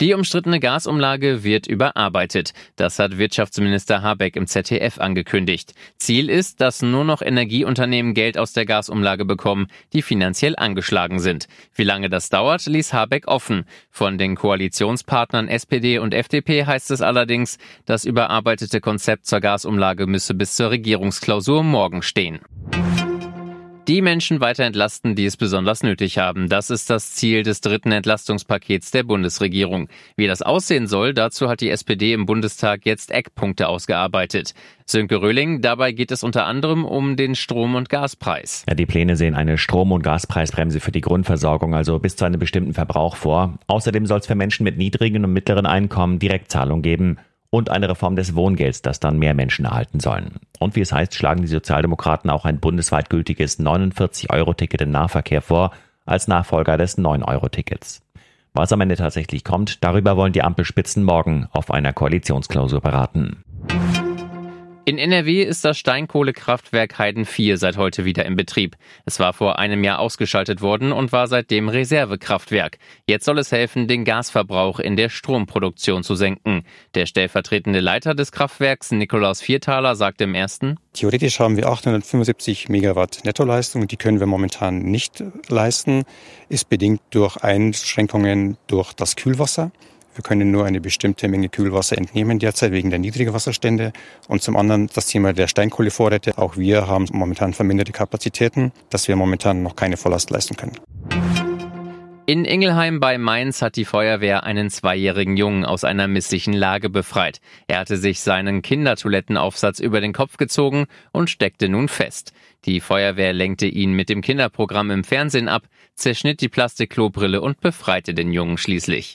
Die umstrittene Gasumlage wird überarbeitet. Das hat Wirtschaftsminister Habeck im ZDF angekündigt. Ziel ist, dass nur noch Energieunternehmen Geld aus der Gasumlage bekommen, die finanziell angeschlagen sind. Wie lange das dauert, ließ Habeck offen. Von den Koalitionspartnern SPD und FDP heißt es allerdings, das überarbeitete Konzept zur Gasumlage müsse bis zur Regierungsklausur morgen stehen die Menschen weiter entlasten, die es besonders nötig haben. Das ist das Ziel des dritten Entlastungspakets der Bundesregierung. Wie das aussehen soll, dazu hat die SPD im Bundestag jetzt Eckpunkte ausgearbeitet. Sönke Röhling, dabei geht es unter anderem um den Strom- und Gaspreis. Ja, die Pläne sehen eine Strom- und Gaspreisbremse für die Grundversorgung, also bis zu einem bestimmten Verbrauch vor. Außerdem soll es für Menschen mit niedrigen und mittleren Einkommen Direktzahlung geben und eine Reform des Wohngelds, das dann mehr Menschen erhalten sollen. Und wie es heißt, schlagen die Sozialdemokraten auch ein bundesweit gültiges 49-Euro-Ticket im Nahverkehr vor, als Nachfolger des 9-Euro-Tickets. Was am Ende tatsächlich kommt, darüber wollen die Ampelspitzen morgen auf einer Koalitionsklausur beraten. In NRW ist das Steinkohlekraftwerk Heiden 4 seit heute wieder in Betrieb. Es war vor einem Jahr ausgeschaltet worden und war seitdem Reservekraftwerk. Jetzt soll es helfen, den Gasverbrauch in der Stromproduktion zu senken. Der stellvertretende Leiter des Kraftwerks, Nikolaus Viertaler, sagte im ersten, Theoretisch haben wir 875 Megawatt Nettoleistung. Die können wir momentan nicht leisten. Ist bedingt durch Einschränkungen durch das Kühlwasser. Wir können nur eine bestimmte Menge Kühlwasser entnehmen derzeit wegen der niedrigen Wasserstände. Und zum anderen das Thema der Steinkohlevorräte. Auch wir haben momentan verminderte Kapazitäten, dass wir momentan noch keine Volllast leisten können. In Ingelheim bei Mainz hat die Feuerwehr einen zweijährigen Jungen aus einer misslichen Lage befreit. Er hatte sich seinen Kindertoilettenaufsatz über den Kopf gezogen und steckte nun fest. Die Feuerwehr lenkte ihn mit dem Kinderprogramm im Fernsehen ab, zerschnitt die Plastikklobrille und befreite den Jungen schließlich.